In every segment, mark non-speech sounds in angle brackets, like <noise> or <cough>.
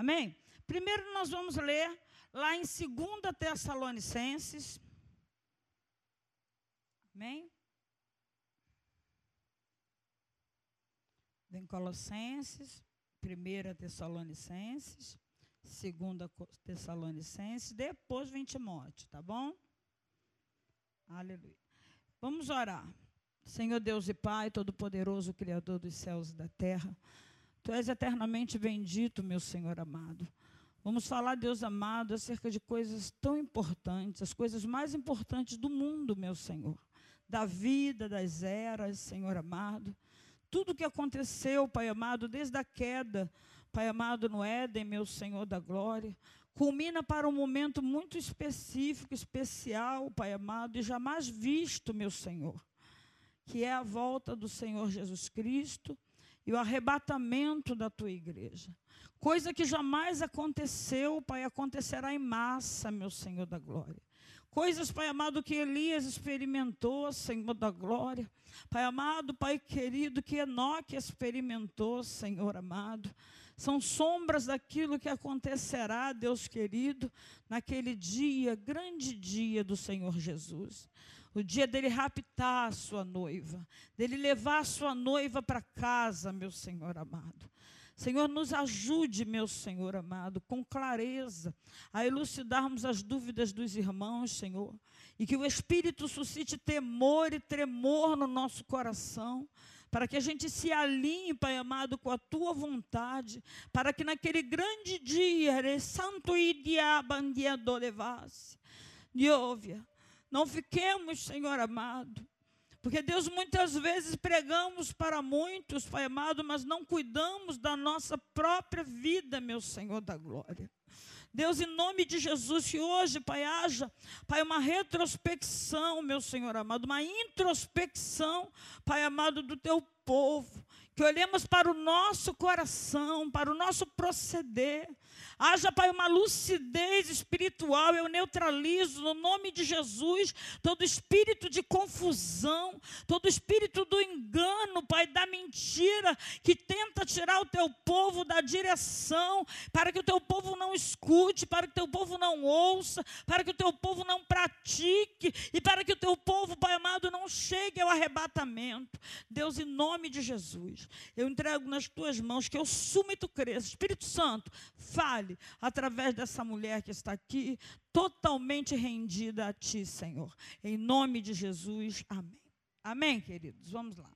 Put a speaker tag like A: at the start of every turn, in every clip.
A: Amém? Primeiro nós vamos ler lá em 2 Tessalonicenses. Amém? Vem Colossenses, 1 Tessalonicenses, 2 Tessalonicenses, depois vem Timóteo, tá bom? Aleluia. Vamos orar. Senhor Deus e Pai, Todo-Poderoso, Criador dos céus e da terra, Tu és eternamente bendito, meu Senhor amado. Vamos falar, Deus amado, acerca de coisas tão importantes, as coisas mais importantes do mundo, meu Senhor. Da vida, das eras, Senhor amado. Tudo que aconteceu, Pai amado, desde a queda, Pai amado, no Éden, meu Senhor da glória, culmina para um momento muito específico, especial, Pai amado, e jamais visto, meu Senhor, que é a volta do Senhor Jesus Cristo e o arrebatamento da tua igreja. Coisa que jamais aconteceu, Pai, acontecerá em massa, meu Senhor da glória. Coisas, Pai amado, que Elias experimentou, Senhor da glória. Pai amado, Pai querido, que Enoque experimentou, Senhor amado. São sombras daquilo que acontecerá, Deus querido, naquele dia, grande dia do Senhor Jesus. O dia dele raptar a sua noiva, dele levar a sua noiva para casa, meu Senhor amado. Senhor, nos ajude, meu Senhor amado, com clareza, a elucidarmos as dúvidas dos irmãos, Senhor, e que o Espírito suscite temor e tremor no nosso coração, para que a gente se alinhe, Pai amado, com a tua vontade, para que naquele grande dia, santo e diabandiado levasse, Dióvia, não fiquemos, Senhor amado, porque Deus, muitas vezes pregamos para muitos, Pai amado, mas não cuidamos da nossa própria vida, meu Senhor da glória. Deus, em nome de Jesus, que hoje, Pai, haja, Pai, uma retrospecção, meu Senhor amado, uma introspecção, Pai amado, do teu povo, que olhemos para o nosso coração, para o nosso proceder, Haja, Pai, uma lucidez espiritual. Eu neutralizo, no nome de Jesus, todo espírito de confusão, todo espírito do engano, Pai, da mentira, que tenta tirar o teu povo da direção, para que o teu povo não escute, para que o teu povo não ouça, para que o teu povo não pratique, e para que o teu povo, Pai amado, não chegue ao arrebatamento. Deus, em nome de Jesus, eu entrego nas tuas mãos que eu sumo e tu cresça. Espírito Santo, fale através dessa mulher que está aqui, totalmente rendida a Ti, Senhor. Em nome de Jesus, amém. Amém, queridos? Vamos lá.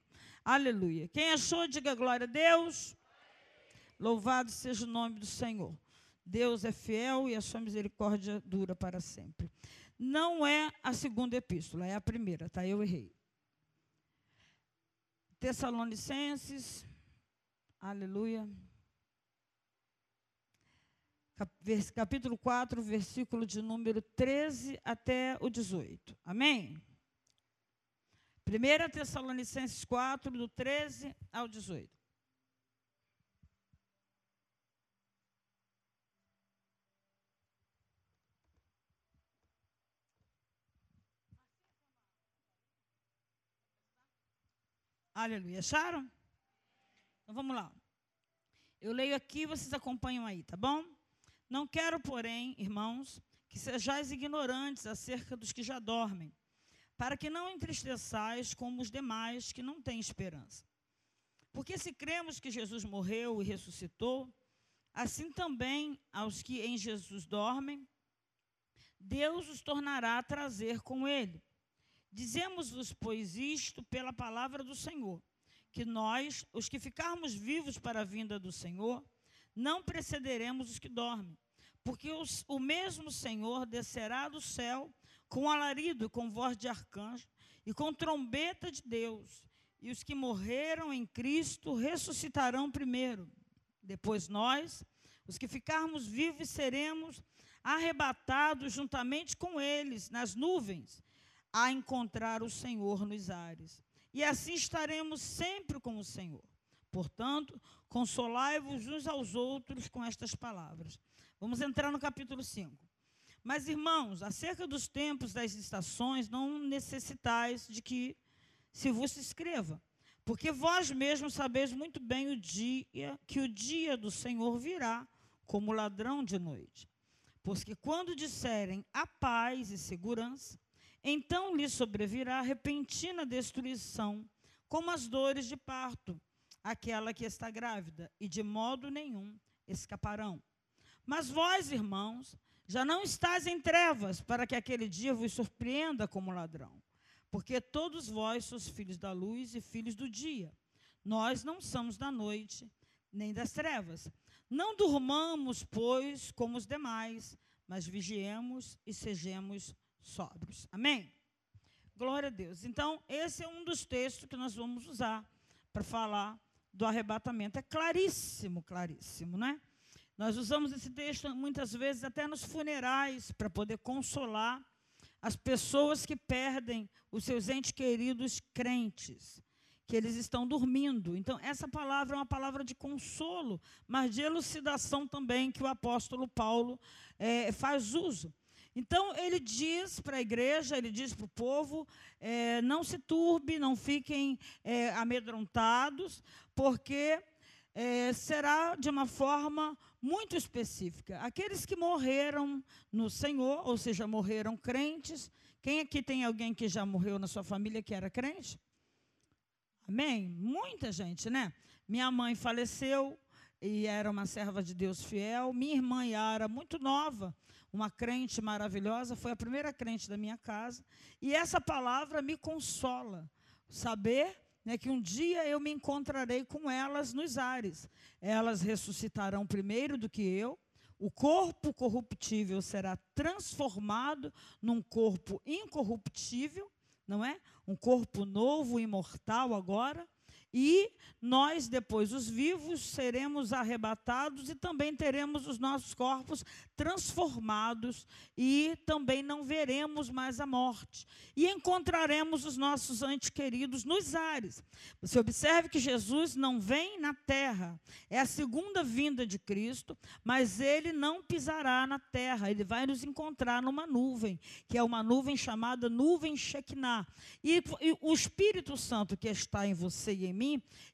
A: Aleluia. Quem achou, diga glória a Deus. Louvado seja o nome do Senhor. Deus é fiel e a sua misericórdia dura para sempre. Não é a segunda epístola, é a primeira, tá? Eu errei. Tessalonicenses, aleluia capítulo 4, versículo de número 13 até o 18. Amém? 1 Tessalonicenses 4, do 13 ao 18. Aleluia. Acharam? Então vamos lá. Eu leio aqui, vocês acompanham aí, tá bom? Não quero, porém, irmãos, que sejais ignorantes acerca dos que já dormem, para que não entristeçais como os demais que não têm esperança. Porque se cremos que Jesus morreu e ressuscitou, assim também aos que em Jesus dormem, Deus os tornará a trazer com ele. Dizemos-vos, pois, isto pela palavra do Senhor, que nós, os que ficarmos vivos para a vinda do Senhor, não precederemos os que dormem. Porque os, o mesmo Senhor descerá do céu com alarido, com voz de arcanjo e com trombeta de Deus. E os que morreram em Cristo ressuscitarão primeiro. Depois nós, os que ficarmos vivos, seremos arrebatados juntamente com eles nas nuvens, a encontrar o Senhor nos ares. E assim estaremos sempre com o Senhor. Portanto, consolai-vos uns aos outros com estas palavras. Vamos entrar no capítulo 5. Mas, irmãos, acerca dos tempos das estações, não necessitais de que se vos escreva, porque vós mesmos sabeis muito bem o dia que o dia do Senhor virá, como ladrão de noite. Porque quando disserem a paz e segurança, então lhe sobrevirá repentina destruição, como as dores de parto, aquela que está grávida, e de modo nenhum escaparão. Mas vós, irmãos, já não estáis em trevas, para que aquele dia vos surpreenda como ladrão. Porque todos vós sois filhos da luz e filhos do dia. Nós não somos da noite, nem das trevas. Não durmamos, pois, como os demais, mas vigiemos e sejamos sóbrios. Amém? Glória a Deus. Então, esse é um dos textos que nós vamos usar para falar do arrebatamento. É claríssimo, claríssimo, né? Nós usamos esse texto muitas vezes até nos funerais para poder consolar as pessoas que perdem os seus entes queridos crentes, que eles estão dormindo. Então, essa palavra é uma palavra de consolo, mas de elucidação também que o apóstolo Paulo é, faz uso. Então, ele diz para a igreja, ele diz para o povo: é, não se turbe, não fiquem é, amedrontados, porque é, será de uma forma muito específica. Aqueles que morreram no Senhor, ou seja, morreram crentes. Quem aqui tem alguém que já morreu na sua família que era crente? Amém? Muita gente, né? Minha mãe faleceu e era uma serva de Deus fiel. Minha irmã Yara, muito nova, uma crente maravilhosa, foi a primeira crente da minha casa. E essa palavra me consola. Saber né, que um dia eu me encontrarei com elas nos ares. Elas ressuscitarão primeiro do que eu. O corpo corruptível será transformado num corpo incorruptível, não é? Um corpo novo, imortal agora e nós, depois, os vivos, seremos arrebatados e também teremos os nossos corpos transformados e também não veremos mais a morte. E encontraremos os nossos antes queridos nos ares. Você observe que Jesus não vem na terra, é a segunda vinda de Cristo, mas ele não pisará na terra, ele vai nos encontrar numa nuvem, que é uma nuvem chamada nuvem Shekinah. E, e o Espírito Santo que está em você e em mim,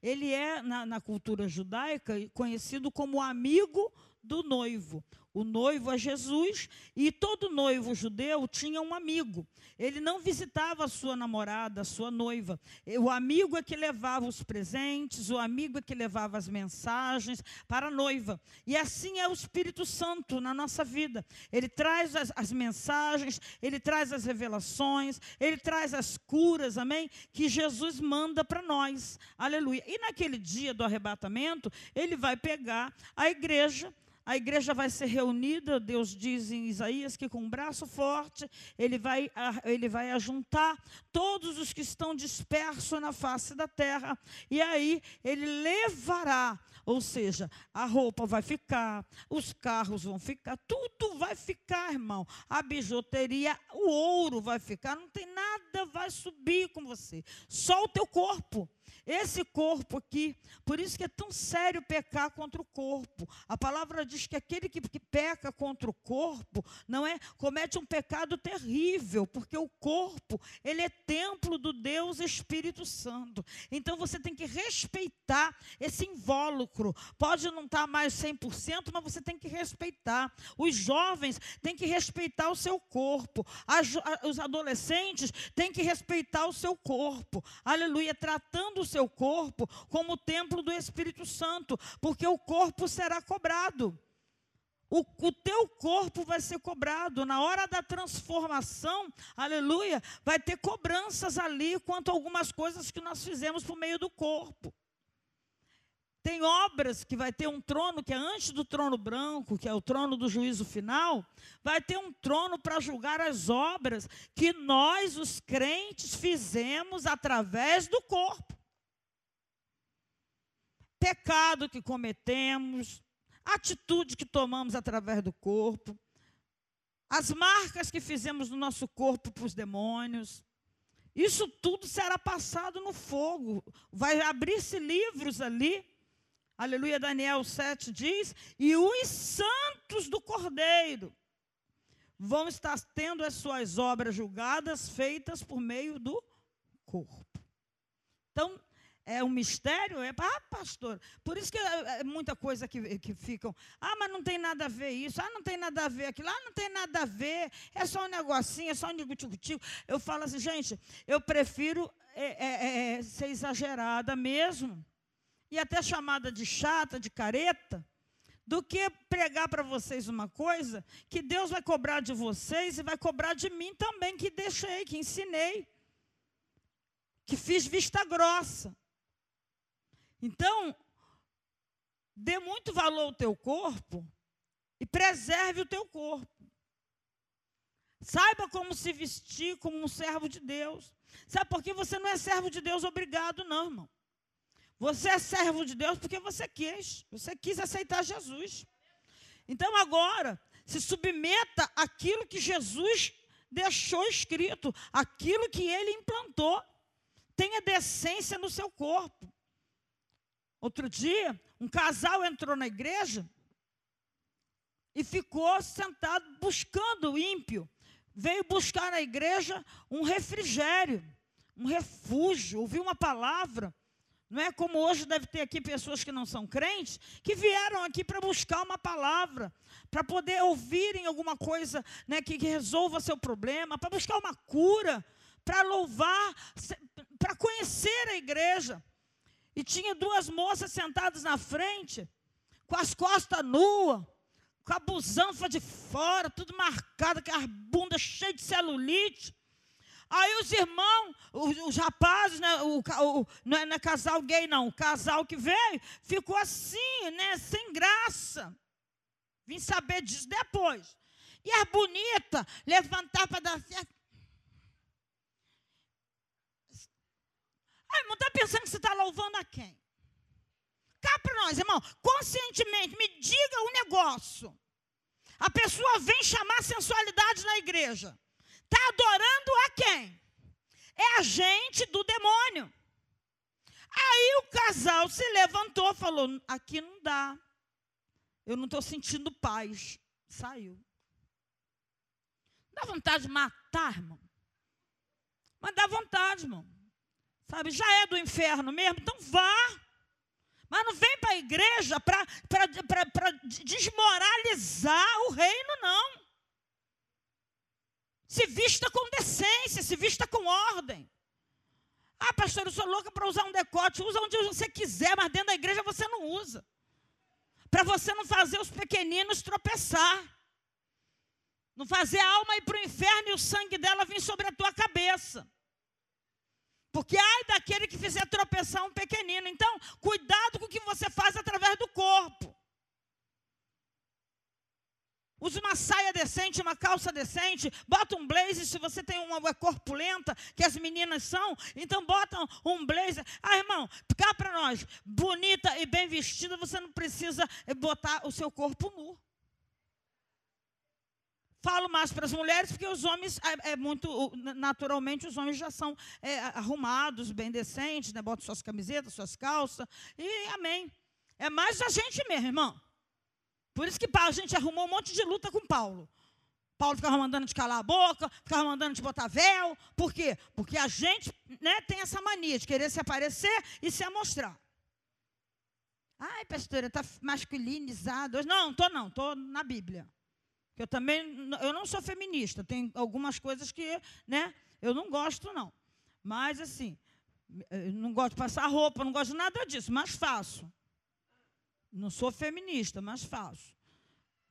A: ele é, na, na cultura judaica, conhecido como amigo do noivo. O noivo é Jesus e todo noivo judeu tinha um amigo. Ele não visitava a sua namorada, a sua noiva. O amigo é que levava os presentes, o amigo é que levava as mensagens para a noiva. E assim é o Espírito Santo na nossa vida. Ele traz as, as mensagens, ele traz as revelações, ele traz as curas, amém? Que Jesus manda para nós. Aleluia. E naquele dia do arrebatamento, ele vai pegar a igreja a igreja vai ser reunida, Deus diz em Isaías que com um braço forte ele vai, ele vai ajuntar todos os que estão dispersos na face da terra, e aí ele levará, ou seja, a roupa vai ficar, os carros vão ficar, tudo vai ficar, irmão. A bijuteria, o ouro vai ficar, não tem nada vai subir com você, só o teu corpo. Esse corpo aqui, por isso que é tão sério pecar contra o corpo. A palavra diz que aquele que, peca contra o corpo, não é, comete um pecado terrível, porque o corpo, ele é templo do Deus Espírito Santo. Então você tem que respeitar esse invólucro. Pode não estar mais 100%, mas você tem que respeitar. Os jovens têm que respeitar o seu corpo. As, os adolescentes têm que respeitar o seu corpo. Aleluia, tratando o seu seu corpo como templo do Espírito Santo, porque o corpo será cobrado. O, o, teu corpo vai ser cobrado. Na hora da transformação, aleluia, vai ter cobranças ali quanto a algumas coisas que nós fizemos por meio do corpo. Tem obras que vai ter um trono que é antes do trono branco, que é o trono do juízo final, vai ter um trono para julgar as obras que nós, os crentes, fizemos através do corpo pecado que cometemos, atitude que tomamos através do corpo, as marcas que fizemos no nosso corpo para os demônios. Isso tudo será passado no fogo. Vai abrir-se livros ali. Aleluia, Daniel 7 diz: e os santos do Cordeiro vão estar tendo as suas obras julgadas, feitas por meio do corpo. Então, é um mistério? É, ah, pastor, por isso que é, muita coisa que, que ficam. Ah, mas não tem nada a ver isso. Ah, não tem nada a ver aquilo. Ah, não tem nada a ver. É só um negocinho, é só um negutivo. Eu falo assim, gente, eu prefiro é, é, ser exagerada mesmo. E até chamada de chata, de careta do que pregar para vocês uma coisa que Deus vai cobrar de vocês e vai cobrar de mim também, que deixei, que ensinei, que fiz vista grossa. Então, dê muito valor ao teu corpo e preserve o teu corpo. Saiba como se vestir como um servo de Deus. Sabe por que você não é servo de Deus obrigado, não, irmão? Você é servo de Deus porque você quis. Você quis aceitar Jesus. Então agora, se submeta àquilo que Jesus deixou escrito, aquilo que ele implantou. Tenha decência no seu corpo. Outro dia, um casal entrou na igreja e ficou sentado buscando o ímpio. Veio buscar na igreja um refrigério, um refúgio, ouviu uma palavra. Não é como hoje deve ter aqui pessoas que não são crentes, que vieram aqui para buscar uma palavra, para poder ouvirem alguma coisa né, que, que resolva seu problema, para buscar uma cura, para louvar, para conhecer a igreja. E tinha duas moças sentadas na frente, com as costas nuas, com a busanfa de fora, tudo marcado, com as bundas cheias de celulite. Aí os irmãos, os, os rapazes, né, o, o, não, é, não é casal gay, não, o casal que veio, ficou assim, né, sem graça. Vim saber disso depois. E as bonitas, levantar para dar certo. Ai, irmão, está pensando que você está louvando a quem? Cá para nós, irmão, conscientemente, me diga um negócio. A pessoa vem chamar sensualidade na igreja. Está adorando a quem? É a gente do demônio. Aí o casal se levantou falou: aqui não dá. Eu não estou sentindo paz. Saiu. Dá vontade de matar, irmão. Mas dá vontade, irmão. Sabe, já é do inferno mesmo, então vá. Mas não vem para a igreja para desmoralizar o reino, não. Se vista com decência, se vista com ordem. Ah, pastor, eu sou louca para usar um decote. Usa onde você quiser, mas dentro da igreja você não usa. Para você não fazer os pequeninos tropeçar. Não fazer a alma ir para o inferno e o sangue dela vir sobre a tua cabeça. Porque ai daquele que fizer tropeçar um pequenino. Então, cuidado com o que você faz através do corpo. Use uma saia decente, uma calça decente, bota um blazer se você tem uma, uma corpulenta, que as meninas são, então bota um blazer. Ah, irmão, cá para nós, bonita e bem vestida, você não precisa botar o seu corpo nu. Falo mais para as mulheres, porque os homens, é, é, muito, naturalmente, os homens já são é, arrumados, bem decentes, né? botam suas camisetas, suas calças, e amém. É mais a gente mesmo, irmão. Por isso que a gente arrumou um monte de luta com Paulo. Paulo ficava mandando te calar a boca, ficava mandando te botar véu. Por quê? Porque a gente né, tem essa mania de querer se aparecer e se amostrar. Ai, pastora, está masculinizado. Não, estou não, estou na Bíblia. Eu também, eu não sou feminista, tem algumas coisas que, né, eu não gosto não. Mas assim, não gosto de passar roupa, não gosto de nada disso, mas faço. Não sou feminista, mas faço.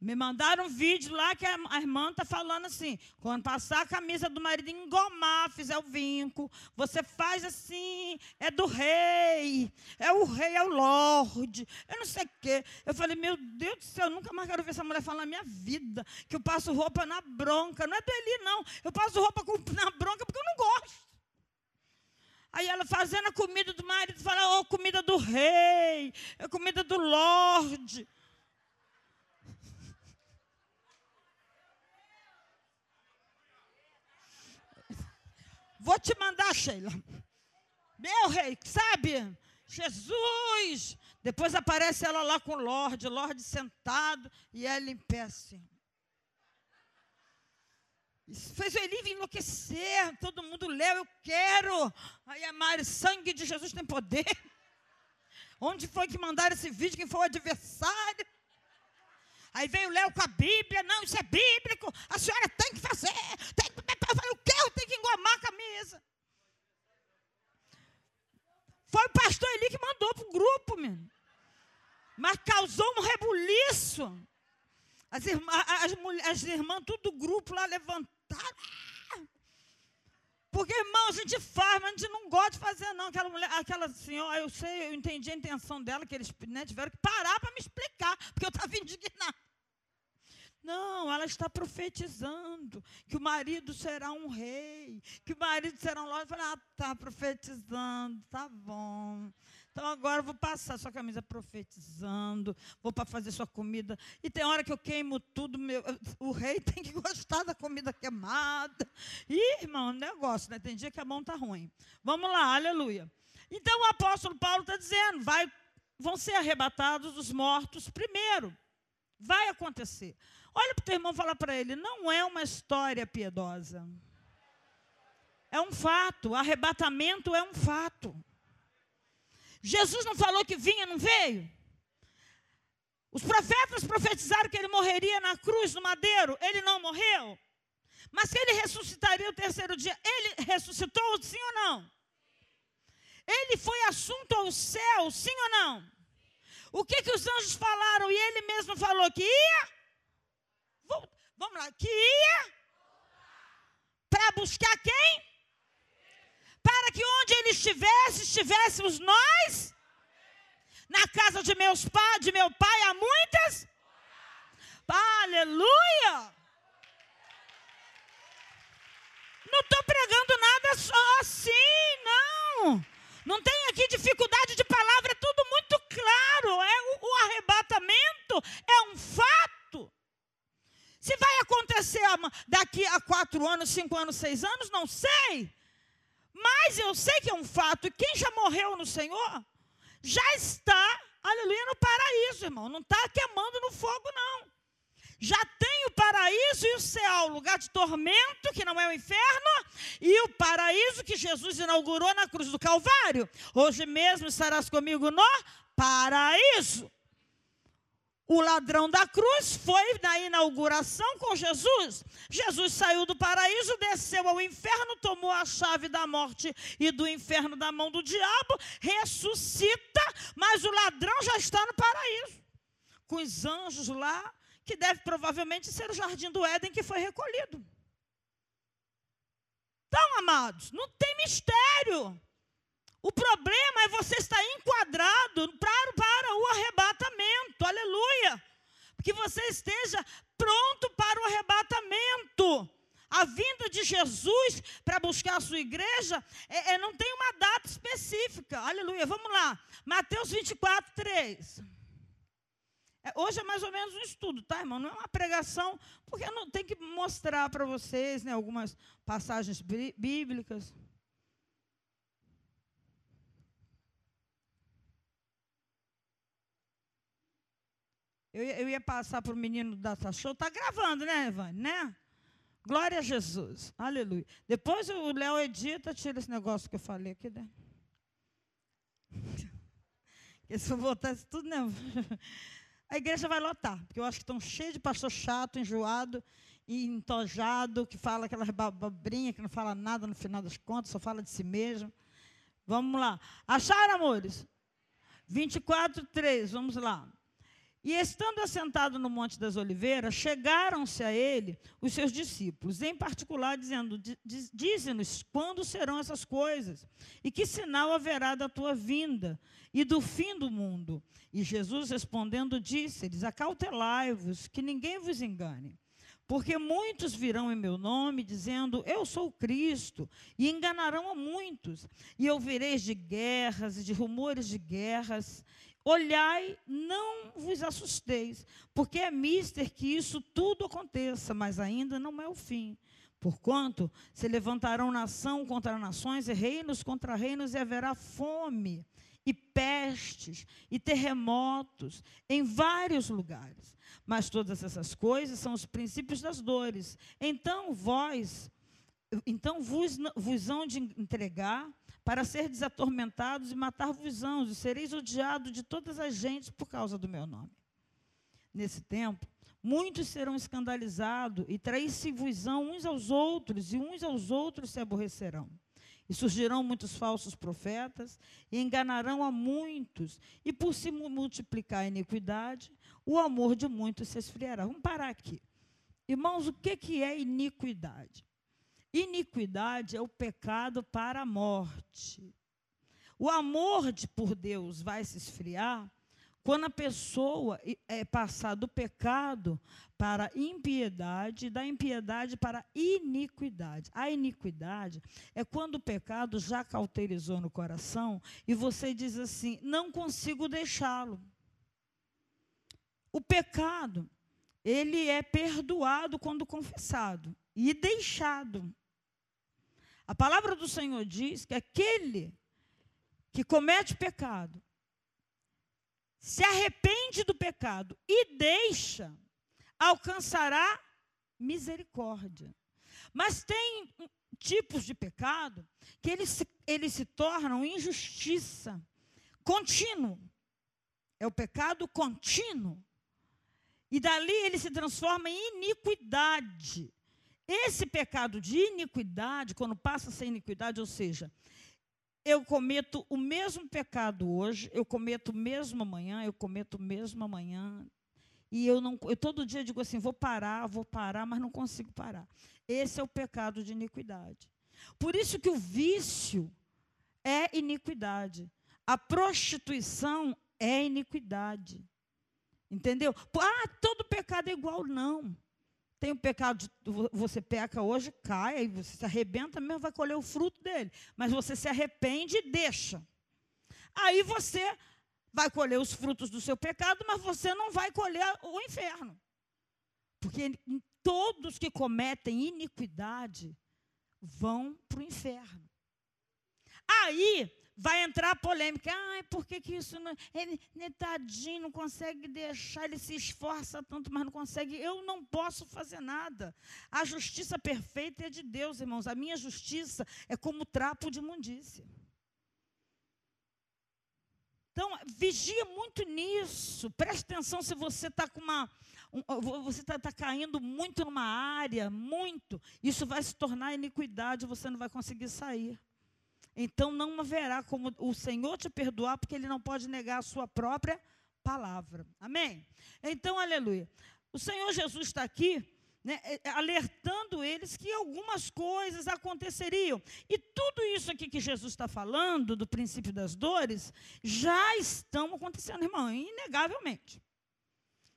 A: Me mandaram um vídeo lá que a irmã está falando assim: quando passar a camisa do marido engomar, fizer o vinco, você faz assim, é do rei, é o rei, é o lorde, eu não sei o quê. Eu falei, meu Deus do céu, eu nunca mais quero ver essa mulher falar na minha vida, que eu passo roupa na bronca. Não é do Eli, não. Eu passo roupa na bronca porque eu não gosto. Aí ela fazendo a comida do marido, fala, oh, comida do rei, é comida do lorde. Vou te mandar, Sheila. Meu rei, sabe? Jesus. Depois aparece ela lá com o Lorde, Lorde sentado e ela em pé assim. Isso fez o enlouquecer. Todo mundo leu, eu quero. Aí a Mari, sangue de Jesus tem poder. Onde foi que mandaram esse vídeo? Quem foi o adversário? Aí veio o Léo com a Bíblia. Não, isso é bíblico. A senhora tem que fazer. Tem. Eu falei, o quê? Eu tenho que engomar a camisa. Foi o pastor Eli que mandou para o grupo, menino. Mas causou um rebuliço. As irmãs, as, as irmãs, tudo grupo lá levantaram. Porque, irmão, a gente faz, mas a gente não gosta de fazer, não. Aquela mulher, aquela senhora, eu sei, eu entendi a intenção dela, que eles né, tiveram que parar para me explicar, porque eu estava <laughs> indignada. Não, ela está profetizando que o marido será um rei, que o marido será um. Eu falei, ah, está profetizando, tá bom. Então agora eu vou passar sua camisa profetizando, vou para fazer sua comida. E tem hora que eu queimo tudo, meu, <laughs> o rei tem que gostar da comida queimada. Ih, irmão, negócio, né? Tem dia que a mão está ruim. Vamos lá, aleluia. Então o apóstolo Paulo está dizendo, vai, vão ser arrebatados os mortos primeiro. Vai acontecer. Olha para o teu irmão e fala para ele: não é uma história piedosa. É um fato. Arrebatamento é um fato. Jesus não falou que vinha, não veio? Os profetas profetizaram que ele morreria na cruz, no madeiro. Ele não morreu. Mas que ele ressuscitaria o terceiro dia. Ele ressuscitou, sim ou não? Ele foi assunto ao céu, sim ou não? O que, que os anjos falaram? E ele mesmo falou que ia Vamos lá, que ia para buscar quem? Para que onde ele estivesse, estivéssemos nós. Na casa de, meus pa, de meu pai há muitas. Aleluia! Não estou pregando nada só assim, não. Não tem aqui dificuldade de palavra, é tudo muito claro. É o, o arrebatamento é um fato. Se vai acontecer daqui a quatro anos, cinco anos, seis anos, não sei. Mas eu sei que é um fato. E quem já morreu no Senhor já está, aleluia, no paraíso, irmão. Não está queimando no fogo, não. Já tem o paraíso e o céu, lugar de tormento, que não é o inferno, e o paraíso que Jesus inaugurou na cruz do Calvário. Hoje mesmo estarás comigo no paraíso. O ladrão da cruz foi na inauguração com Jesus. Jesus saiu do paraíso, desceu ao inferno, tomou a chave da morte e do inferno da mão do diabo, ressuscita, mas o ladrão já está no paraíso, com os anjos lá, que deve provavelmente ser o jardim do Éden que foi recolhido. Então, amados, não tem mistério. O problema é você estar enquadrado para, para o arrebatamento. Aleluia. Que você esteja pronto para o arrebatamento. A vinda de Jesus para buscar a sua igreja é, é, não tem uma data específica. Aleluia. Vamos lá. Mateus 24, 3. É, hoje é mais ou menos um estudo, tá, irmão? Não é uma pregação, porque não tem que mostrar para vocês né, algumas passagens bíblicas. Eu, eu ia passar para o menino da show. Está gravando, né, Evane? Né? Glória a Jesus. Aleluia. Depois o Léo edita, tira esse negócio que eu falei aqui. Né? <laughs> se eu botasse tudo, né? <laughs> A igreja vai lotar, porque eu acho que estão cheios de pastor chato, enjoado e entojado, que fala aquela babrinha, que não fala nada no final das contas, só fala de si mesmo. Vamos lá. Acharam, amores? 24, 3, vamos lá. E estando assentado no Monte das Oliveiras, chegaram-se a ele os seus discípulos, em particular dizendo: Dize-nos quando serão essas coisas, e que sinal haverá da tua vinda e do fim do mundo. E Jesus respondendo disse-lhes: Acautelai-vos, que ninguém vos engane. Porque muitos virão em meu nome, dizendo, Eu sou Cristo, e enganarão a muitos. E ouvireis de guerras e de rumores de guerras. Olhai, não vos assusteis, porque é mister que isso tudo aconteça, mas ainda não é o fim. Porquanto se levantarão nação contra nações e reinos contra reinos, e haverá fome, e pestes, e terremotos em vários lugares. Mas todas essas coisas são os princípios das dores. Então vós, então vos, vos hão de entregar para ser desatormentados e matar-vos e sereis odiados de todas as gentes por causa do meu nome. Nesse tempo, muitos serão escandalizados e trair-se-vos uns aos outros, e uns aos outros se aborrecerão. E surgirão muitos falsos profetas, e enganarão a muitos, e por se multiplicar a iniquidade, o amor de muitos se esfriará. Vamos parar aqui. Irmãos, o que é iniquidade? Iniquidade é o pecado para a morte. O amor de, por Deus vai se esfriar quando a pessoa é passar do pecado para a impiedade, da impiedade para a iniquidade. A iniquidade é quando o pecado já cauterizou no coração e você diz assim: não consigo deixá-lo. O pecado, ele é perdoado quando confessado e deixado. A palavra do Senhor diz que aquele que comete pecado, se arrepende do pecado e deixa, alcançará misericórdia. Mas tem tipos de pecado que eles se, eles se tornam injustiça contínuo. É o pecado contínuo. E dali ele se transforma em iniquidade. Esse pecado de iniquidade, quando passa a ser iniquidade, ou seja, eu cometo o mesmo pecado hoje, eu cometo o mesmo amanhã, eu cometo o mesmo amanhã, e eu não, eu todo dia digo assim, vou parar, vou parar, mas não consigo parar. Esse é o pecado de iniquidade. Por isso que o vício é iniquidade. A prostituição é iniquidade. Entendeu? Ah, todo pecado é igual, não. Tem o pecado, de, você peca hoje, cai, aí você se arrebenta mesmo, vai colher o fruto dele. Mas você se arrepende e deixa. Aí você vai colher os frutos do seu pecado, mas você não vai colher o inferno. Porque todos que cometem iniquidade vão para o inferno. Aí vai entrar a polêmica. Ai, por que, que isso não. Ele, ele, tadinho, não consegue deixar, ele se esforça tanto, mas não consegue. Eu não posso fazer nada. A justiça perfeita é de Deus, irmãos. A minha justiça é como trapo de imundícia. Então, vigia muito nisso. Preste atenção se você está com uma. Um, você está tá caindo muito numa área, muito. Isso vai se tornar iniquidade, você não vai conseguir sair. Então não haverá como o Senhor te perdoar, porque Ele não pode negar a sua própria palavra. Amém? Então, aleluia. O Senhor Jesus está aqui. Né, é, é, alertando eles que algumas coisas aconteceriam. E tudo isso aqui que Jesus está falando, do princípio das dores, já estão acontecendo, irmão, inegavelmente.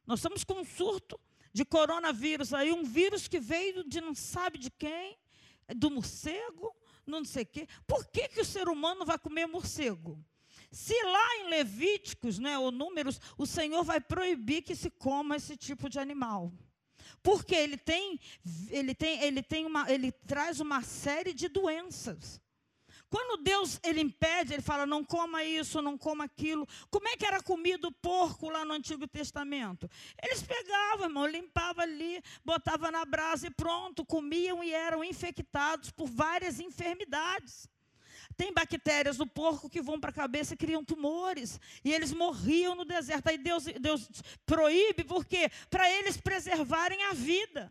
A: Nós estamos com um surto de coronavírus aí, um vírus que veio de não sabe de quem, do morcego, não sei o quê. Por que, que o ser humano vai comer morcego? Se lá em Levíticos, né, ou Números, o Senhor vai proibir que se coma esse tipo de animal. Porque ele tem, ele tem, ele tem uma, ele traz uma série de doenças. Quando Deus ele impede, ele fala: não coma isso, não coma aquilo. Como é que era comido o porco lá no Antigo Testamento? Eles pegavam, irmão, limpavam ali, botavam na brasa e pronto, comiam e eram infectados por várias enfermidades. Tem bactérias no porco que vão para a cabeça e criam tumores. E eles morriam no deserto. Aí Deus, Deus proíbe, por quê? Para eles preservarem a vida.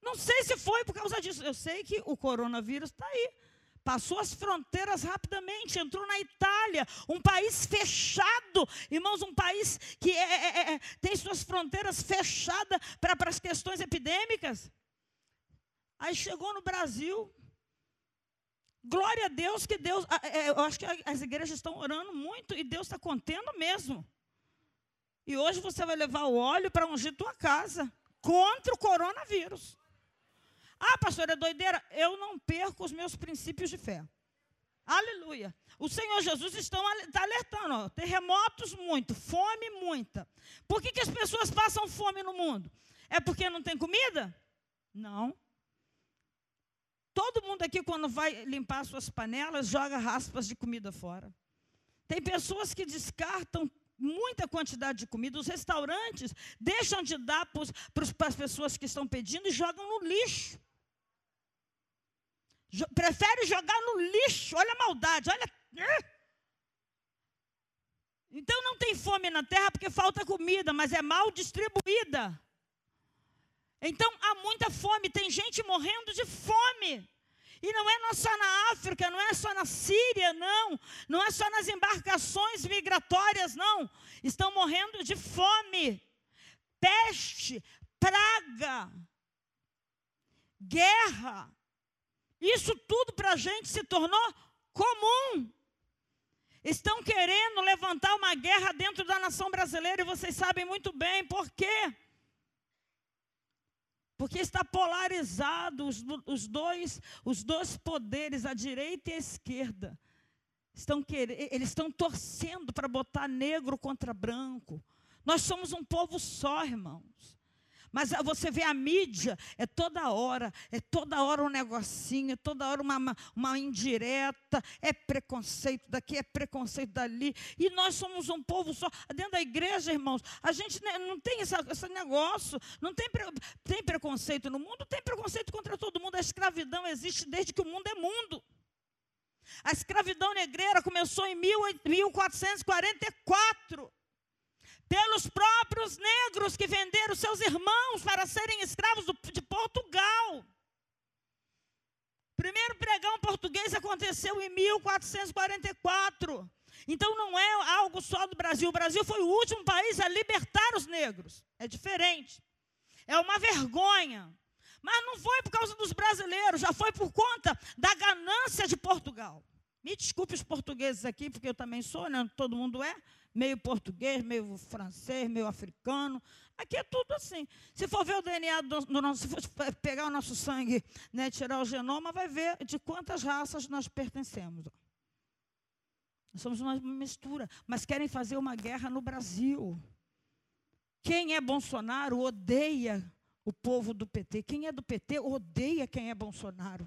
A: Não sei se foi por causa disso. Eu sei que o coronavírus está aí passou as fronteiras rapidamente, entrou na Itália, um país fechado, irmãos, um país que é, é, é, é tem suas fronteiras fechadas para as questões epidêmicas. Aí chegou no Brasil. Glória a Deus que Deus, é, eu acho que as igrejas estão orando muito e Deus está contendo mesmo. E hoje você vai levar o óleo para ungir tua casa contra o coronavírus. Ah, pastor, é doideira? Eu não perco os meus princípios de fé. Aleluia. O Senhor Jesus está alertando: ó, terremotos muito, fome muita. Por que, que as pessoas passam fome no mundo? É porque não tem comida? Não. Todo mundo aqui, quando vai limpar suas panelas, joga raspas de comida fora. Tem pessoas que descartam muita quantidade de comida. Os restaurantes deixam de dar para as pessoas que estão pedindo e jogam no lixo. Prefere jogar no lixo. Olha a maldade, olha. Então não tem fome na terra porque falta comida, mas é mal distribuída. Então há muita fome, tem gente morrendo de fome. E não é só na África, não é só na Síria, não. Não é só nas embarcações migratórias, não. Estão morrendo de fome, peste, praga, guerra. Isso tudo para a gente se tornou comum. Estão querendo levantar uma guerra dentro da nação brasileira e vocês sabem muito bem por quê. Porque está polarizado os, os, dois, os dois poderes, a direita e a esquerda. Estão querendo, eles estão torcendo para botar negro contra branco. Nós somos um povo só, irmãos. Mas você vê a mídia, é toda hora, é toda hora um negocinho, é toda hora uma, uma, indireta, é preconceito daqui, é preconceito dali. E nós somos um povo só. Dentro da igreja, irmãos, a gente não tem essa, esse negócio, não tem, tem preconceito no mundo, tem preconceito contra todo mundo. A escravidão existe desde que o mundo é mundo. A escravidão negreira começou em 1444 pelos próprios negros que venderam seus irmãos para serem escravos de Portugal. Primeiro pregão português aconteceu em 1444. Então não é algo só do Brasil. O Brasil foi o último país a libertar os negros. É diferente. É uma vergonha. Mas não foi por causa dos brasileiros, já foi por conta da ganância de Portugal. Me desculpe os portugueses aqui, porque eu também sou, né? todo mundo é meio português, meio francês, meio africano. Aqui é tudo assim. Se for ver o DNA do, do nosso, <laughs> se for pegar o nosso sangue, né, tirar o genoma, vai ver de quantas raças nós pertencemos. Nós somos uma mistura, mas querem fazer uma guerra no Brasil. Quem é Bolsonaro odeia o povo do PT. Quem é do PT odeia quem é Bolsonaro.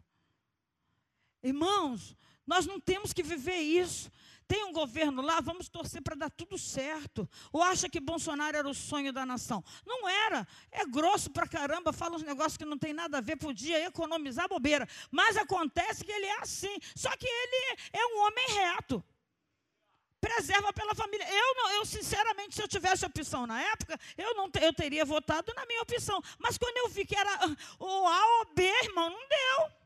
A: Irmãos, nós não temos que viver isso. Tem um governo lá, vamos torcer para dar tudo certo. Ou acha que Bolsonaro era o sonho da nação? Não era. É grosso para caramba, fala uns negócios que não tem nada a ver, podia economizar bobeira. Mas acontece que ele é assim. Só que ele é um homem reto preserva pela família. Eu, não, eu sinceramente, se eu tivesse opção na época, eu não eu teria votado na minha opção. Mas quando eu vi que era o A ou B, irmão, não deu.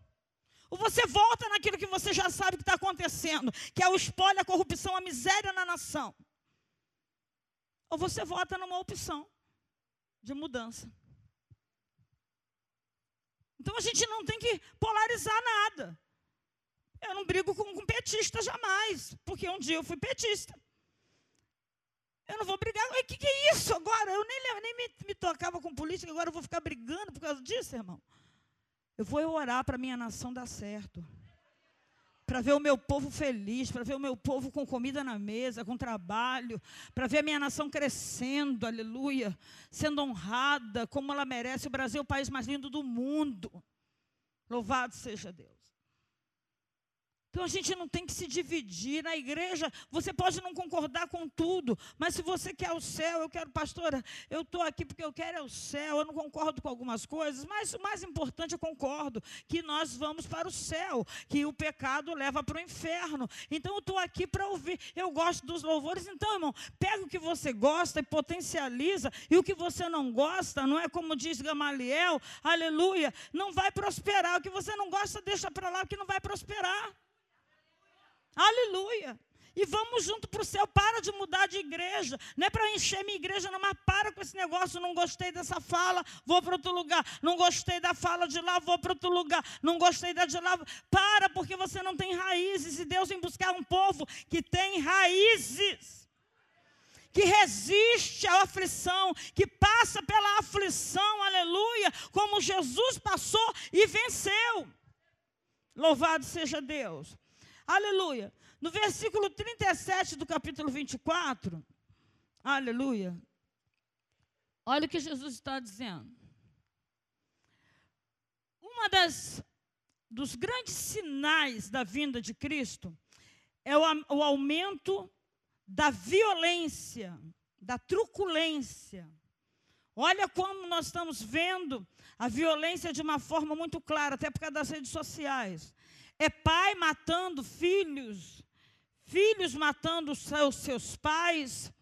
A: Ou você volta naquilo que você já sabe que está acontecendo, que é o espólio, a corrupção, a miséria na nação. Ou você vota numa opção de mudança. Então a gente não tem que polarizar nada. Eu não brigo com, com petista jamais, porque um dia eu fui petista. Eu não vou brigar. O que, que é isso agora? Eu nem, nem me, me tocava com política, agora eu vou ficar brigando por causa disso, irmão. Eu vou orar para a minha nação dar certo. Para ver o meu povo feliz, para ver o meu povo com comida na mesa, com trabalho, para ver a minha nação crescendo, aleluia, sendo honrada como ela merece. O Brasil é o país mais lindo do mundo. Louvado seja Deus. Então a gente não tem que se dividir na igreja. Você pode não concordar com tudo, mas se você quer o céu, eu quero, pastora, eu estou aqui porque eu quero é o céu. Eu não concordo com algumas coisas, mas o mais importante eu concordo que nós vamos para o céu, que o pecado leva para o inferno. Então eu estou aqui para ouvir. Eu gosto dos louvores. Então, irmão, pega o que você gosta e potencializa, e o que você não gosta, não é como diz Gamaliel, aleluia, não vai prosperar. O que você não gosta, deixa para lá, que não vai prosperar. Aleluia. E vamos junto para o céu. Para de mudar de igreja. Não é para encher minha igreja, não, mas para com esse negócio. Não gostei dessa fala, vou para outro lugar. Não gostei da fala de lá, vou para outro lugar. Não gostei da de lá. Para, porque você não tem raízes. E Deus vem buscar um povo que tem raízes. Que resiste à aflição, que passa pela aflição, aleluia, como Jesus passou e venceu. Louvado seja Deus. Aleluia. No versículo 37 do capítulo 24, aleluia. Olha o que Jesus está dizendo. Uma das dos grandes sinais da vinda de Cristo é o, o aumento da violência, da truculência. Olha como nós estamos vendo a violência de uma forma muito clara, até por causa das redes sociais. É pai matando filhos, filhos matando seus, seus pais,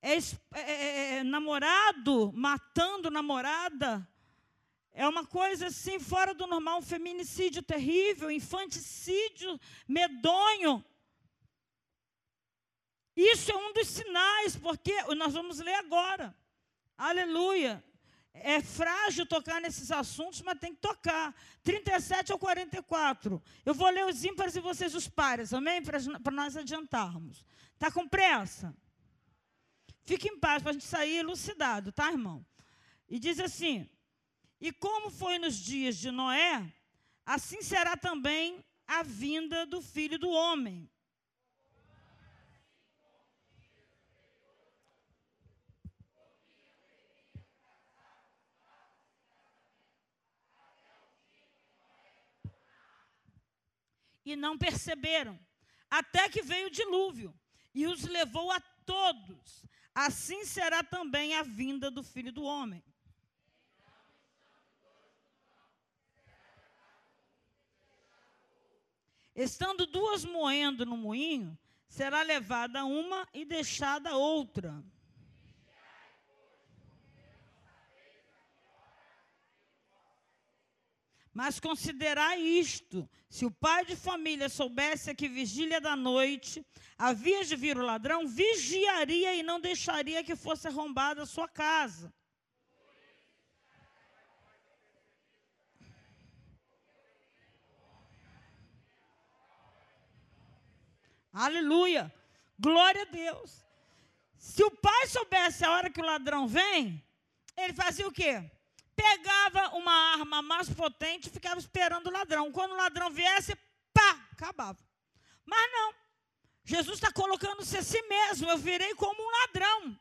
A: é, é, é, é, namorado matando namorada. É uma coisa assim fora do normal, um feminicídio terrível, infanticídio medonho. Isso é um dos sinais, porque nós vamos ler agora. Aleluia. É frágil tocar nesses assuntos, mas tem que tocar. 37 ao 44. Eu vou ler os ímpares e vocês os pares, amém? Para nós adiantarmos. Está com pressa? Fique em paz para a gente sair elucidado, tá, irmão? E diz assim: E como foi nos dias de Noé, assim será também a vinda do filho do homem. E não perceberam, até que veio o dilúvio e os levou a todos. Assim será também a vinda do filho do homem. Estando duas moendo no moinho, será levada uma e deixada outra. Mas considerai isto: se o pai de família soubesse que vigília da noite havia de vir o ladrão, vigiaria e não deixaria que fosse arrombada a sua casa. Aleluia! Glória a Deus! Se o pai soubesse a hora que o ladrão vem, ele fazia o quê? Pegava uma arma mais potente e ficava esperando o ladrão. Quando o ladrão viesse, pá, acabava. Mas não. Jesus está colocando-se a si mesmo. Eu virei como um ladrão.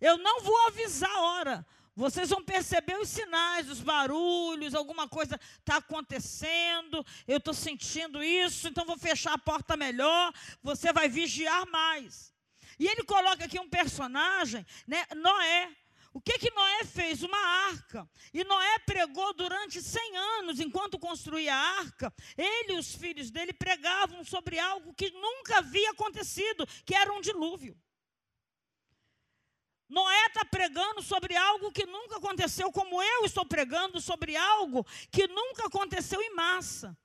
A: Eu não vou avisar a hora. Vocês vão perceber os sinais, os barulhos, alguma coisa está acontecendo, eu estou sentindo isso, então vou fechar a porta melhor, você vai vigiar mais. E ele coloca aqui um personagem, né, Noé. O que que Noé fez? Uma arca. E Noé pregou durante 100 anos, enquanto construía a arca. Ele e os filhos dele pregavam sobre algo que nunca havia acontecido, que era um dilúvio. Noé está pregando sobre algo que nunca aconteceu, como eu estou pregando sobre algo que nunca aconteceu em massa.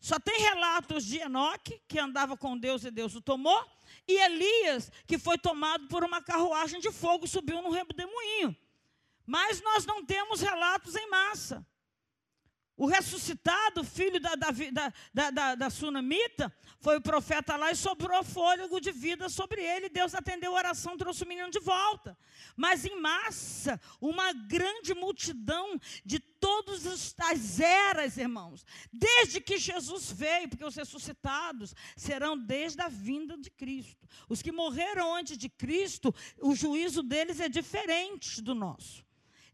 A: Só tem relatos de Enoque, que andava com Deus e Deus o tomou, e Elias, que foi tomado por uma carruagem de fogo subiu no redemoinho. Mas nós não temos relatos em massa. O ressuscitado, filho da, da, da, da, Sunamita, foi o profeta lá e sobrou fôlego de vida sobre ele. Deus atendeu a oração, trouxe o menino de volta. Mas em massa, uma grande multidão de todas as eras, irmãos. Desde que Jesus veio, porque os ressuscitados serão desde a vinda de Cristo. Os que morreram antes de Cristo, o juízo deles é diferente do nosso.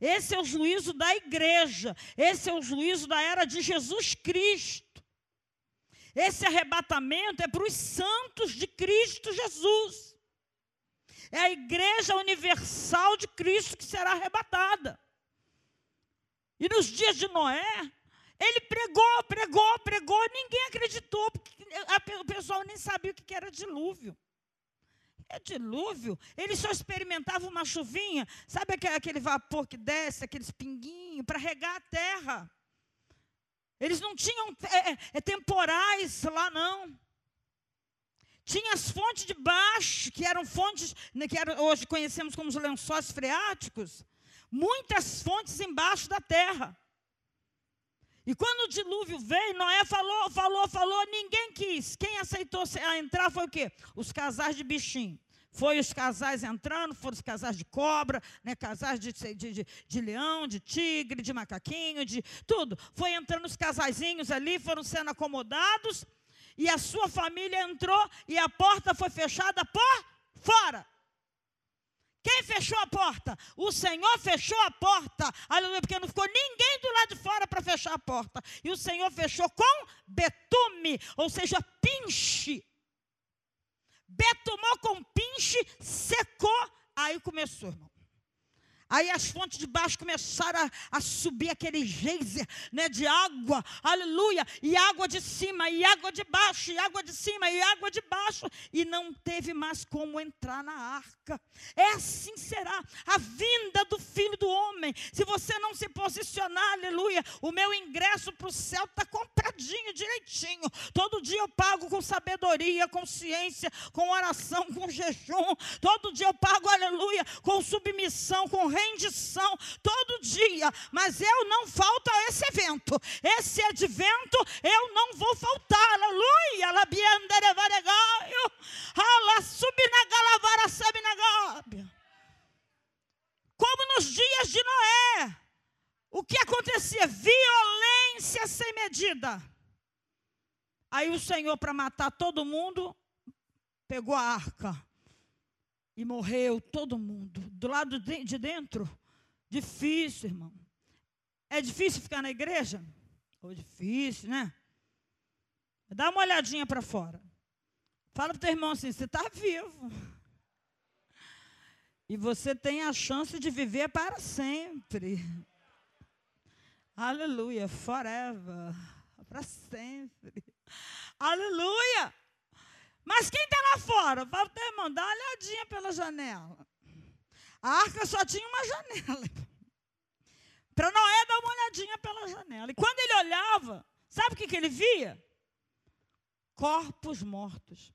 A: Esse é o juízo da igreja. Esse é o juízo da era de Jesus Cristo. Esse arrebatamento é para os santos de Cristo Jesus. É a igreja universal de Cristo que será arrebatada. E nos dias de Noé, ele pregou, pregou, pregou, ninguém acreditou, porque o pessoal nem sabia o que era dilúvio. É dilúvio. Ele só experimentava uma chuvinha. Sabe aquele vapor que desce, aqueles pinguinhos, para regar a terra. Eles não tinham é, é, é, temporais lá, não. Tinha as fontes de baixo, que eram fontes, né, que hoje conhecemos como os lençóis freáticos. Muitas fontes embaixo da terra. E quando o dilúvio veio, Noé falou, falou, falou, ninguém quis. Quem aceitou entrar foi o quê? Os casais de bichinho. Foi os casais entrando, foram os casais de cobra, né, casais de, de, de, de leão, de tigre, de macaquinho, de tudo. Foi entrando os casaizinhos ali, foram sendo acomodados, e a sua família entrou e a porta foi fechada por fora. Quem fechou a porta? O Senhor fechou a porta. Aleluia, porque não ficou ninguém do lado de fora para fechar a porta. E o Senhor fechou com betume, ou seja, pinche. Betumou com pinche, secou. Aí começou, irmão. Aí as fontes de baixo começaram a, a, subir aquele geyser né, de água, aleluia, e água de cima, e água de baixo, e água de cima, e água de baixo, e não teve mais como entrar na arca. É assim será a vinda do Filho do Homem. Se você não se posicionar, aleluia, o meu ingresso para o céu está compradinho, direitinho. Todo dia eu pago com sabedoria, com ciência, com oração, com jejum. Todo dia eu pago, aleluia, com submissão, com rendição todo dia, mas eu não falto a esse evento. Esse advento eu não vou faltar. Aleluia! Como nos dias de Noé. O que acontecia? Violência sem medida. Aí o Senhor, para matar todo mundo, pegou a arca e morreu todo mundo. Do lado de dentro, difícil, irmão. É difícil ficar na igreja? Ou difícil, né? Dá uma olhadinha para fora. Fala para o teu irmão assim: você está vivo. <laughs> E você tem a chance de viver para sempre. Aleluia, forever. Para sempre. Aleluia. Mas quem está lá fora? Fala para irmão, dá uma olhadinha pela janela. A arca só tinha uma janela. <laughs> Para Noé dar uma olhadinha pela janela. E quando ele olhava, sabe o que, que ele via? Corpos mortos.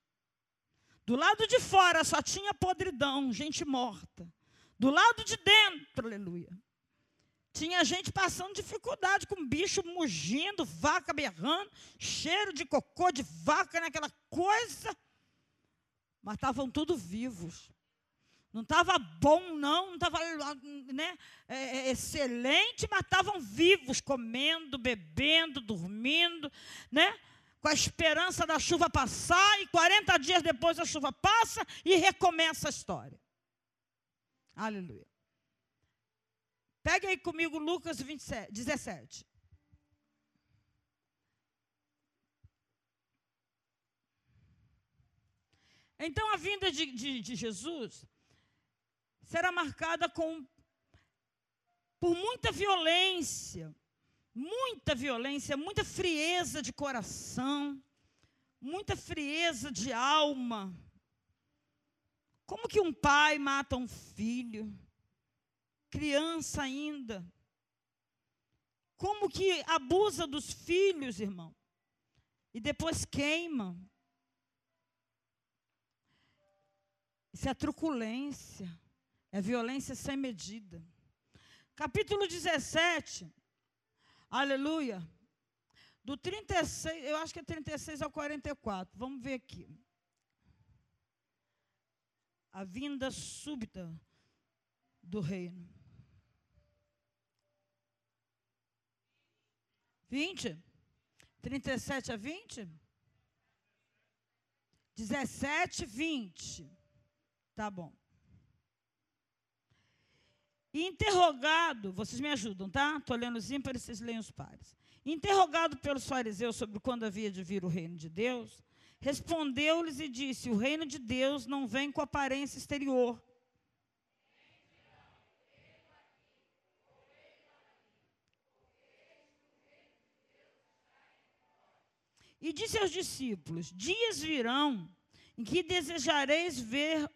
A: Do lado de fora só tinha podridão, gente morta. Do lado de dentro, aleluia. Tinha gente passando dificuldade com bicho mugindo, vaca berrando, cheiro de cocô de vaca naquela coisa. Mas estavam todos vivos. Não estava bom, não, não estava né, é, é, excelente, mas estavam vivos, comendo, bebendo, dormindo, né? com a esperança da chuva passar, e 40 dias depois a chuva passa e recomeça a história. Aleluia. Pegue aí comigo Lucas 27, 17. Então a vinda de, de, de Jesus será marcada com por muita violência, muita violência, muita frieza de coração, muita frieza de alma. Como que um pai mata um filho? criança ainda. Como que abusa dos filhos, irmão? E depois queima. Isso é truculência. É violência sem medida. Capítulo 17. Aleluia. Do 36, eu acho que é 36 ao 44. Vamos ver aqui. A vinda súbita do reino. 20? 37 a 20? 17, 20. Tá bom. Interrogado, vocês me ajudam, tá? Estou lendo os ímpares, vocês leem os pares. Interrogado pelos fariseus sobre quando havia de vir o reino de Deus, respondeu-lhes e disse: O reino de Deus não vem com aparência exterior E disse aos discípulos: Dias virão em que desejareis ver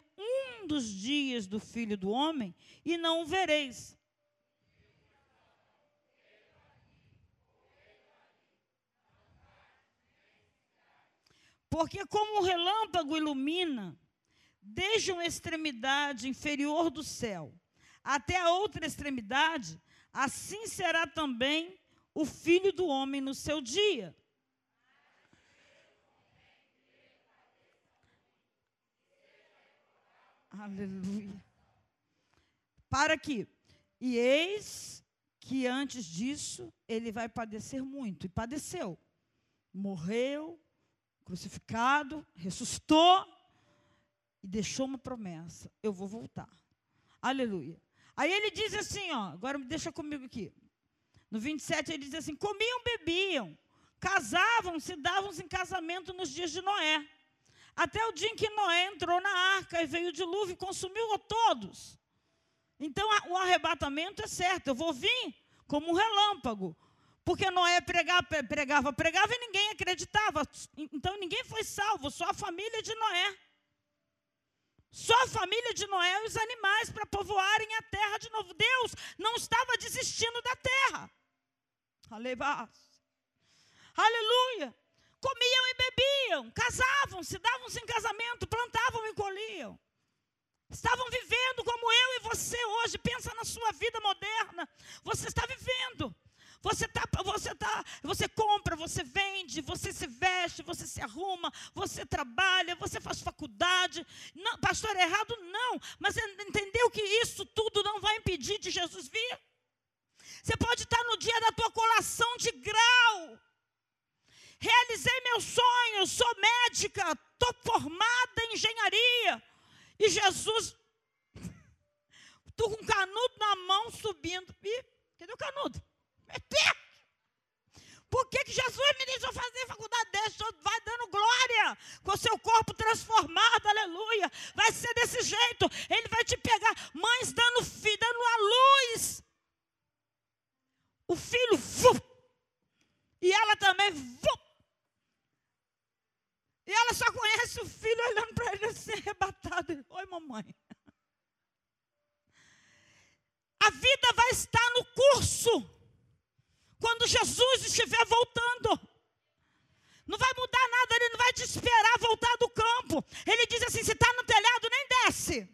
A: dos dias do filho do homem e não o vereis. Porque, como um relâmpago ilumina, desde uma extremidade inferior do céu até a outra extremidade, assim será também o filho do homem no seu dia. Aleluia. Para que, e eis que antes disso ele vai padecer muito, e padeceu. Morreu, crucificado, ressuscitou e deixou uma promessa: eu vou voltar. Aleluia. Aí ele diz assim, ó, agora deixa comigo aqui. No 27 ele diz assim: comiam, bebiam, casavam, se davam em casamento nos dias de Noé. Até o dia em que Noé entrou na arca e veio o dilúvio e consumiu a todos. Então o arrebatamento é certo, eu vou vir como um relâmpago. Porque Noé pregava, pregava, pregava e ninguém acreditava. Então ninguém foi salvo, só a família de Noé. Só a família de Noé e os animais para povoarem a terra de novo. Deus não estava desistindo da terra. Aleluia. Comiam e bebiam, casavam, se davam-se em casamento, plantavam e colhiam. Estavam vivendo como eu e você hoje. Pensa na sua vida moderna. Você está vivendo. Você tá, você tá, você compra, você vende, você se veste, você se arruma, você trabalha, você faz faculdade. Não, pastor, é errado não, mas entendeu que isso tudo não vai impedir de Jesus vir? Você pode estar no dia da tua colação de grau. Realizei meu sonho, sou médica, estou formada em engenharia. E Jesus, <laughs> tu com canudo na mão subindo. E cadê o canudo? É perto. Por que, que Jesus me deixou fazer faculdade dessa? Vai dando glória com seu corpo transformado, aleluia. Vai ser desse jeito. Ele vai te pegar. Mães dando filho, dando a luz. O filho, e ela também, e ela só conhece o filho olhando para ele assim, arrebatado. Oi, mamãe. A vida vai estar no curso quando Jesus estiver voltando. Não vai mudar nada, ele não vai te esperar voltar do campo. Ele diz assim: se está no telhado, nem desce.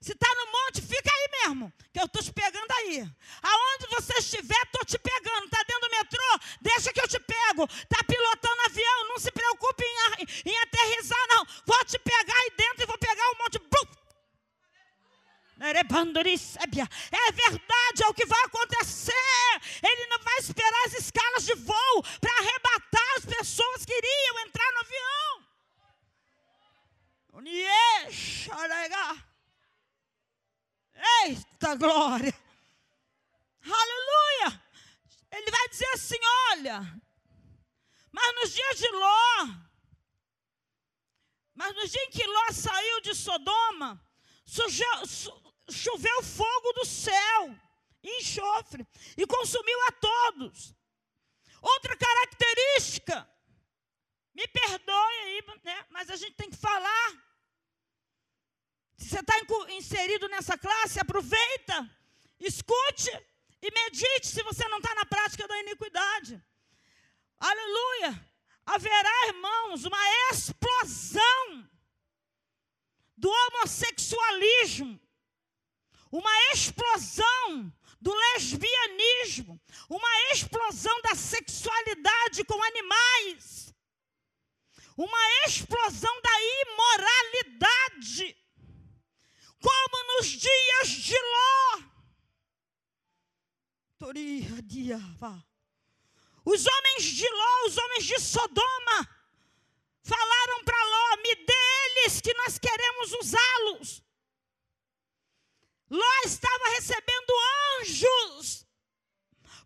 A: Se está no monte, fica aí mesmo, que eu estou te pegando aí. Aonde você estiver, estou te pegando. Está dentro do metrô? Deixa que eu te pego. Está pilotando avião? Não se preocupe em, em aterrizar, não. Vou te pegar aí dentro e vou pegar o monte. É verdade, é o que vai acontecer. Ele não vai esperar as escalas de voo para arrebatar as pessoas que iriam entrar no avião. Eita glória! Aleluia! Ele vai dizer assim: olha, mas nos dias de Ló, mas no dia em que Ló saiu de Sodoma, choveu fogo do céu, enxofre, e consumiu a todos. Outra característica, me perdoe aí, né, mas a gente tem que falar. Se você está inserido nessa classe, aproveita, escute e medite se você não está na prática da iniquidade. Aleluia! Haverá, irmãos, uma explosão do homossexualismo uma explosão do lesbianismo, uma explosão da sexualidade com animais, uma explosão da imoralidade, como nos dias de Ló. Os homens de Ló, os homens de Sodoma, falaram para Ló: me dê eles que nós queremos usá-los. Ló estava recebendo anjos,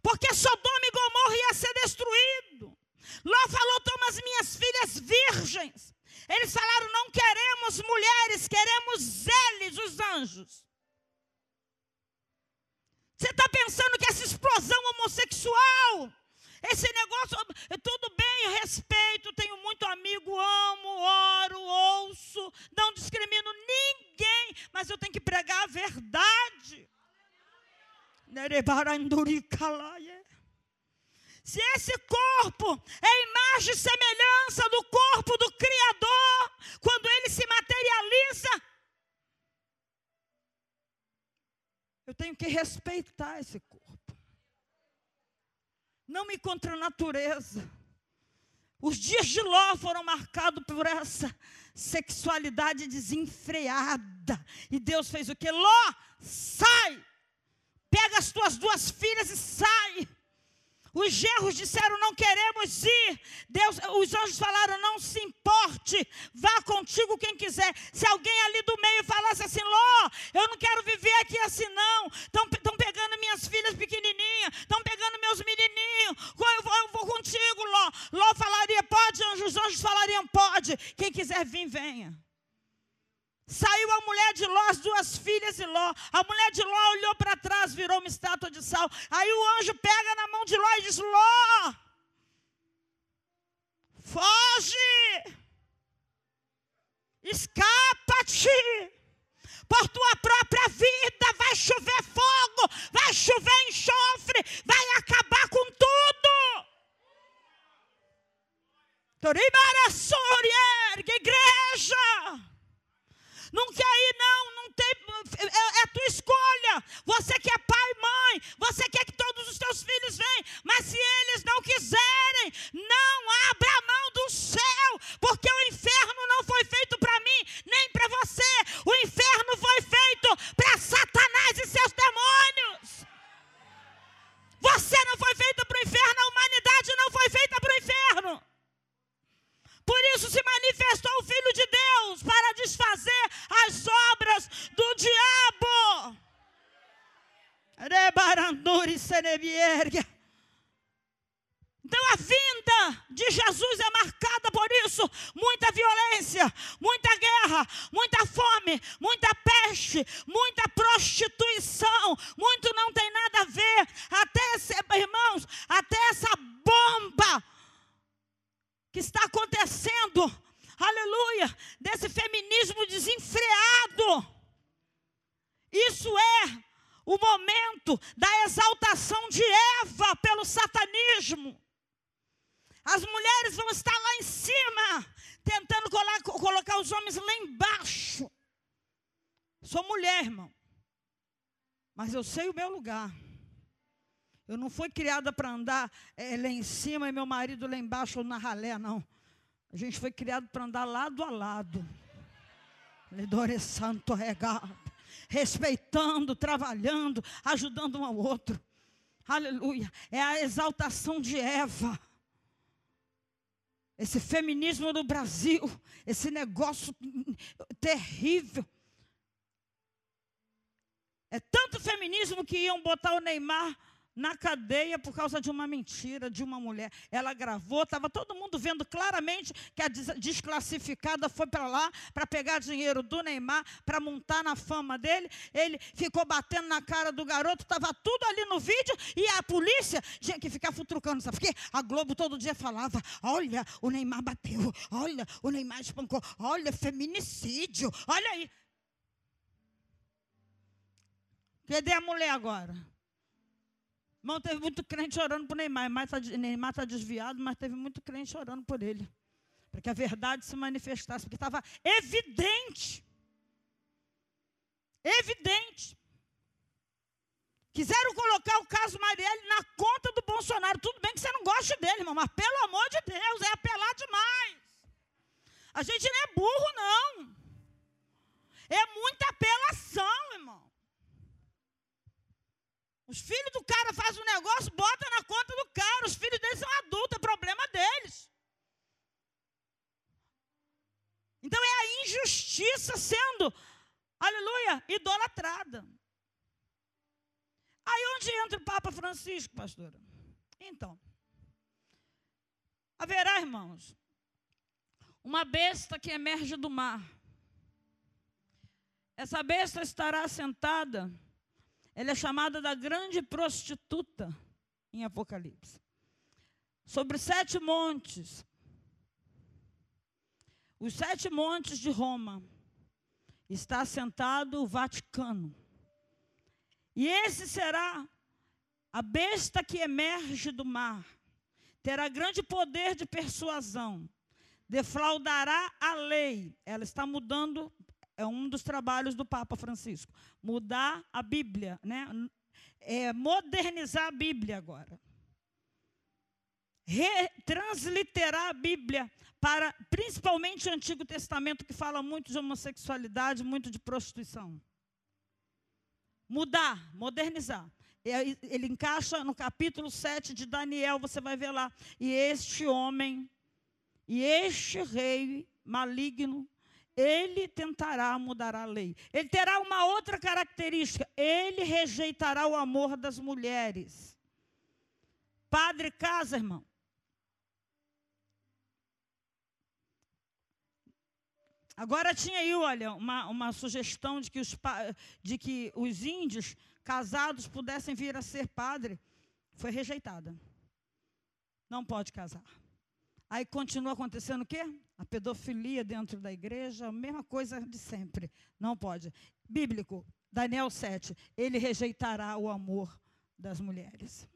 A: porque Sodoma e Gomorra ia ser destruído. Ló falou: toma as minhas filhas virgens. Eles falaram: não queremos mulheres, queremos eles, os anjos. Você está pensando que essa explosão homossexual, esse negócio, tudo bem, eu respeito, tenho muito amigo, amo, oro, ouço, não discrimino ninguém, mas eu tenho que pregar a verdade. Se esse corpo é imagem e semelhança do corpo do Criador, quando ele se materializa, eu tenho que respeitar esse corpo. Não me contra a natureza. Os dias de Ló foram marcados por essa sexualidade desenfreada. E Deus fez o que? Ló, sai! Pega as tuas duas filhas e sai. Os gerros disseram: Não queremos ir. Deus, os anjos falaram: Não se importe, vá contigo quem quiser. Se alguém ali do meio falasse assim: Ló, eu não quero viver aqui assim, não. Estão pegando minhas filhas pequenininhas, estão pegando meus menininhos. Eu vou, eu vou contigo, Ló. Ló falaria: Pode, anjos. Os anjos falariam: Pode. Quem quiser vir, venha. Saiu a mulher de Ló, as duas filhas de Ló. A mulher de Ló olhou para trás, virou uma estátua de sal. Aí o anjo pega na mão de Ló e diz: Ló, foge, escapa-te por tua própria vida. Vai chover fogo, vai chover enxofre, vai acabar com tudo. Igreja. Não quer ir, não, não tem. É, é tua escolha. Você que é pai e mãe, você quer que todos os teus filhos venham, mas se eles não quiserem, não abra a mão do céu, porque o inferno não foi feito para mim, nem para você. O inferno foi feito para Satanás e seus demônios. Você não foi feito para o inferno, a humanidade não foi feita para o inferno. Por isso se manifestou o Filho de Deus para desfazer as obras do diabo. Então a vinda de Jesus é marcada por isso: muita violência, muita guerra, muita fome, muita peste, muita prostituição. Muito não tem nada a ver. Até, irmãos, até essa bomba que está acontecendo, aleluia, desse feminismo desenfreado. Isso é o momento da exaltação de Eva pelo satanismo. As mulheres vão estar lá em cima, tentando colocar os homens lá embaixo. Sou mulher, irmão. Mas eu sei o meu lugar. Eu não fui criada para andar é, lá em cima e meu marido lá embaixo ou na ralé, não. A gente foi criado para andar lado a lado. Lidore santo regado. Respeitando, trabalhando, ajudando um ao outro. Aleluia. É a exaltação de Eva. Esse feminismo no Brasil, esse negócio terrível. É tanto feminismo que iam botar o Neymar na cadeia por causa de uma mentira de uma mulher. Ela gravou, estava todo mundo vendo claramente que a desclassificada foi para lá para pegar dinheiro do Neymar, para montar na fama dele. Ele ficou batendo na cara do garoto, estava tudo ali no vídeo e a polícia tinha que ficar futrucando, sabe? Porque a Globo todo dia falava: olha, o Neymar bateu, olha, o Neymar espancou, olha, feminicídio, olha aí. Cadê a mulher agora? Irmão, teve muito crente orando por Neymar. Neymar está tá desviado, mas teve muito crente orando por ele. Para que a verdade se manifestasse. Porque estava evidente. Evidente. Quiseram colocar o caso Marielle na conta do Bolsonaro. Tudo bem que você não gosta dele, irmão, mas pelo amor de Deus, é apelar demais. A gente não é burro, não. É muita apelação, irmão. Os filhos do cara fazem um negócio, bota na conta do cara. Os filhos deles são adultos, é problema deles. Então é a injustiça sendo, aleluia, idolatrada. Aí onde entra o Papa Francisco, pastora? Então, haverá, irmãos, uma besta que emerge do mar. Essa besta estará sentada ela é chamada da grande prostituta em Apocalipse. Sobre sete montes, os sete montes de Roma, está assentado o Vaticano. E esse será a besta que emerge do mar. Terá grande poder de persuasão. Defraudará a lei. Ela está mudando é um dos trabalhos do Papa Francisco. Mudar a Bíblia, né? É, modernizar a Bíblia agora. Retransliterar a Bíblia para, principalmente o Antigo Testamento, que fala muito de homossexualidade, muito de prostituição. Mudar, modernizar. Ele encaixa no capítulo 7 de Daniel, você vai ver lá. E este homem, e este rei maligno, ele tentará mudar a lei. Ele terá uma outra característica: ele rejeitará o amor das mulheres. Padre casa, irmão. Agora tinha aí, olha, uma, uma sugestão de que, os, de que os índios casados pudessem vir a ser padre. Foi rejeitada. Não pode casar. Aí continua acontecendo o quê? A pedofilia dentro da igreja, a mesma coisa de sempre. Não pode. Bíblico, Daniel 7. Ele rejeitará o amor das mulheres.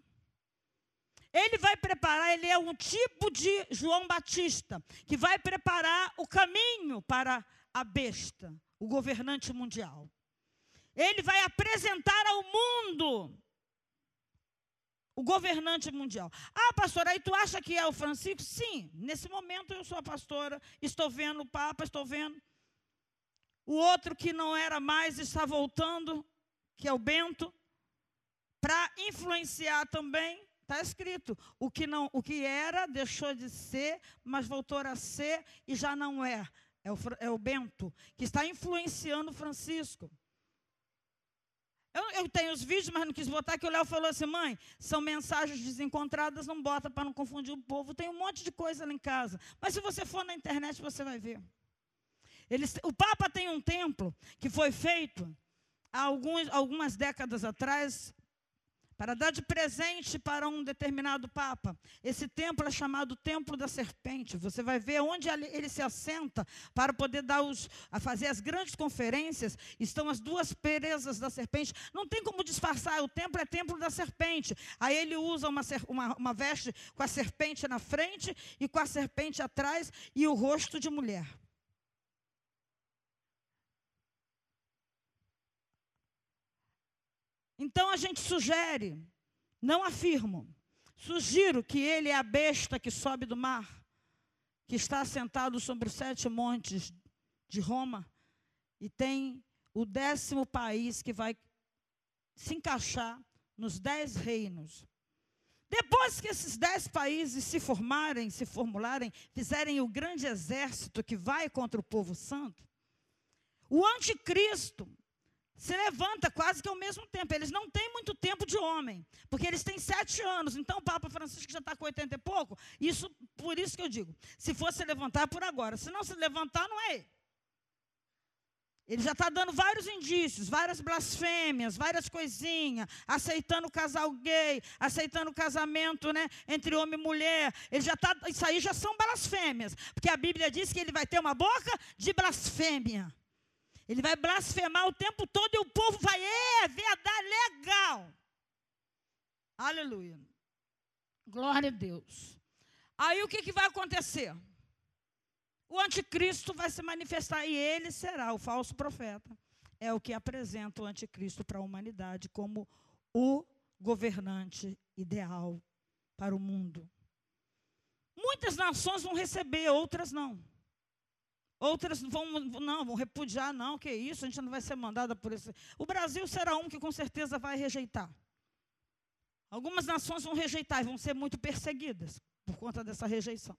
A: Ele vai preparar, ele é um tipo de João Batista, que vai preparar o caminho para a besta, o governante mundial. Ele vai apresentar ao mundo o governante mundial. Ah, pastora, aí tu acha que é o Francisco? Sim, nesse momento eu sou a pastora, estou vendo o Papa, estou vendo. O outro que não era mais está voltando, que é o Bento, para influenciar também. Está escrito, o que, não, o que era deixou de ser, mas voltou a ser e já não é. É o, é o Bento, que está influenciando Francisco. Eu, eu, tenho os vídeos, mas não quis botar, que o Léo falou assim, mãe, são mensagens desencontradas, não bota para não confundir o povo. Tem um monte de coisa lá em casa. Mas se você for na internet, você vai ver. Eles, o Papa tem um templo que foi feito há alguns, algumas décadas atrás, para dar de presente para um determinado papa. Esse templo é chamado Templo da Serpente. Você vai ver onde ele se assenta para poder dar os, a fazer as grandes conferências. Estão as duas presas da serpente. Não tem como disfarçar. O templo é Templo da Serpente. Aí ele usa uma, uma, uma veste com a serpente na frente e com a serpente atrás e o rosto de mulher. Então a gente sugere, não afirmo, sugiro que ele é a besta que sobe do mar, que está sentado sobre os sete montes de Roma e tem o décimo país que vai se encaixar nos dez reinos. Depois que esses dez países se formarem, se formularem, fizerem o grande exército que vai contra o povo santo, o anticristo se levanta quase que ao mesmo tempo. Eles não têm muito tempo de homem, porque eles têm sete anos. Então o Papa Francisco já está com 80 e pouco. Isso, por isso que eu digo, se fosse levantar por agora, se não se levantar, não é ele. Ele já está dando vários indícios, várias blasfêmias, várias coisinhas, aceitando o casal gay, aceitando o casamento né, entre homem e mulher. Ele já tá, isso aí já são blasfêmias, porque a Bíblia diz que ele vai ter uma boca de blasfêmia. Ele vai blasfemar o tempo todo e o povo vai, é, verdade, legal. Aleluia. Glória a Deus. Aí o que, que vai acontecer? O anticristo vai se manifestar e ele será o falso profeta. É o que apresenta o anticristo para a humanidade como o governante ideal para o mundo. Muitas nações vão receber, outras não. Outras vão, não, vão repudiar, não, que isso, a gente não vai ser mandada por isso. O Brasil será um que com certeza vai rejeitar. Algumas nações vão rejeitar e vão ser muito perseguidas por conta dessa rejeição.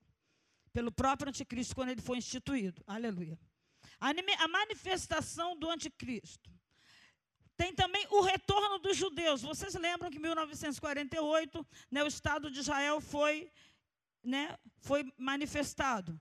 A: Pelo próprio anticristo, quando ele foi instituído. Aleluia. A manifestação do anticristo. Tem também o retorno dos judeus. Vocês lembram que em 1948, né, o Estado de Israel foi, né, foi manifestado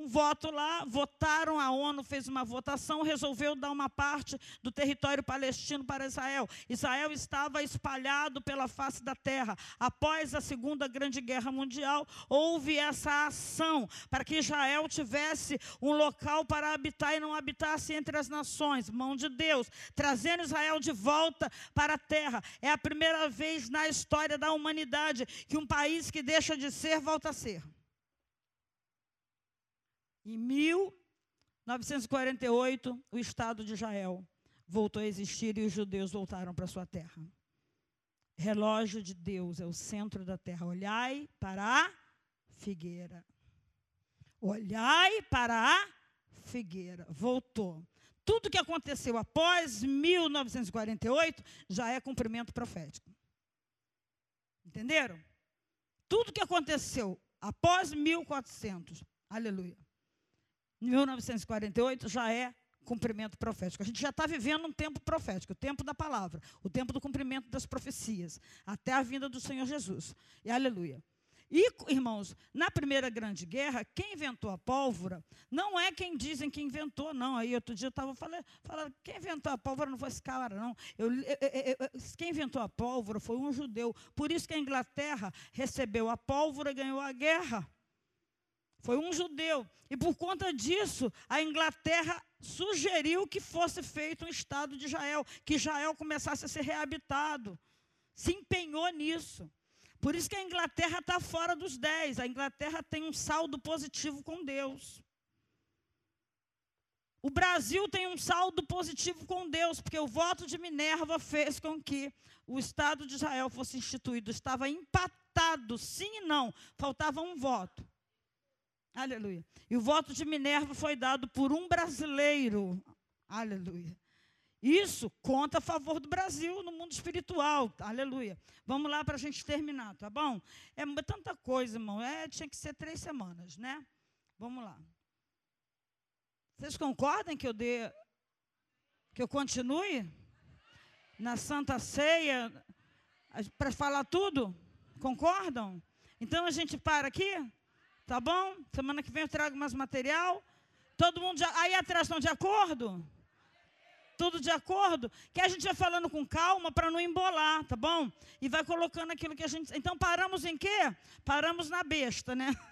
A: um voto lá, votaram, a ONU fez uma votação, resolveu dar uma parte do território palestino para Israel. Israel estava espalhado pela face da terra. Após a Segunda Grande Guerra Mundial, houve essa ação para que Israel tivesse um local para habitar e não habitasse entre as nações, mão de Deus, trazendo Israel de volta para a terra. É a primeira vez na história da humanidade que um país que deixa de ser volta a ser. Em 1948, o Estado de Israel voltou a existir e os judeus voltaram para sua terra. Relógio de Deus é o centro da terra. Olhai para a figueira. Olhai para a figueira. Voltou. Tudo que aconteceu após 1948 já é cumprimento profético. Entenderam? Tudo que aconteceu após 1400, aleluia, 1948 já é cumprimento profético. A gente já está vivendo um tempo profético, o tempo da palavra, o tempo do cumprimento das profecias, até a vinda do Senhor Jesus. E aleluia. E, irmãos, na Primeira Grande Guerra, quem inventou a pólvora não é quem dizem que inventou, não. Aí outro dia eu estava falando, falando, quem inventou a pólvora não foi esse cara, não. Eu, eu, eu, quem inventou a pólvora foi um judeu. Por isso que a Inglaterra recebeu a pólvora e ganhou a guerra. Foi um judeu. E por conta disso, a Inglaterra sugeriu que fosse feito um Estado de Israel, que Israel começasse a ser reabitado. Se empenhou nisso. Por isso que a Inglaterra está fora dos 10. A Inglaterra tem um saldo positivo com Deus. O Brasil tem um saldo positivo com Deus, porque o voto de Minerva fez com que o Estado de Israel fosse instituído. Estava empatado, sim e não. Faltava um voto. Aleluia. E o voto de Minerva foi dado por um brasileiro. Aleluia. Isso conta a favor do Brasil no mundo espiritual. Aleluia. Vamos lá para a gente terminar, tá bom? É tanta coisa, irmão. É, tinha que ser três semanas, né? Vamos lá. Vocês concordam que eu dê. que eu continue? Na Santa Ceia, para falar tudo? Concordam? Então a gente para aqui? Tá bom? Semana que vem eu trago mais material. Todo mundo já. Aí atrás estão de acordo? tudo de acordo, que a gente vai falando com calma para não embolar, tá bom? E vai colocando aquilo que a gente. Então paramos em quê? Paramos na besta, né? <laughs>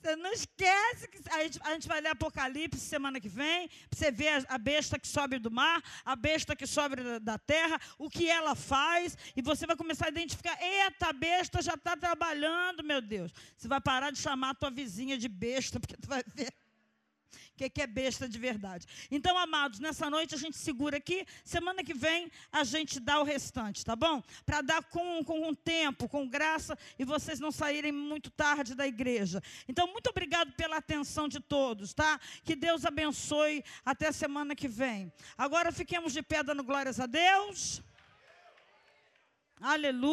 A: Você não esquece que a gente, a gente vai ler Apocalipse semana que vem, para você ver a, a, besta que sobe do mar, a besta que sobe da, da, terra, o que ela faz, e você vai começar a identificar: eita, a besta já está trabalhando, meu Deus. Você vai parar de chamar a tua vizinha de besta, <laughs> porque tu vai ver que, que é besta de verdade. Então, amados, nessa noite a gente segura aqui, semana que vem a gente dá o restante, tá bom? Para dar com, com um tempo, com graça, e vocês não saírem muito tarde da igreja. Então, muito obrigado pela atenção de todos, tá? Que Deus abençoe até a semana que vem. Agora fiquemos de pé dando glórias a Deus. Aleluia.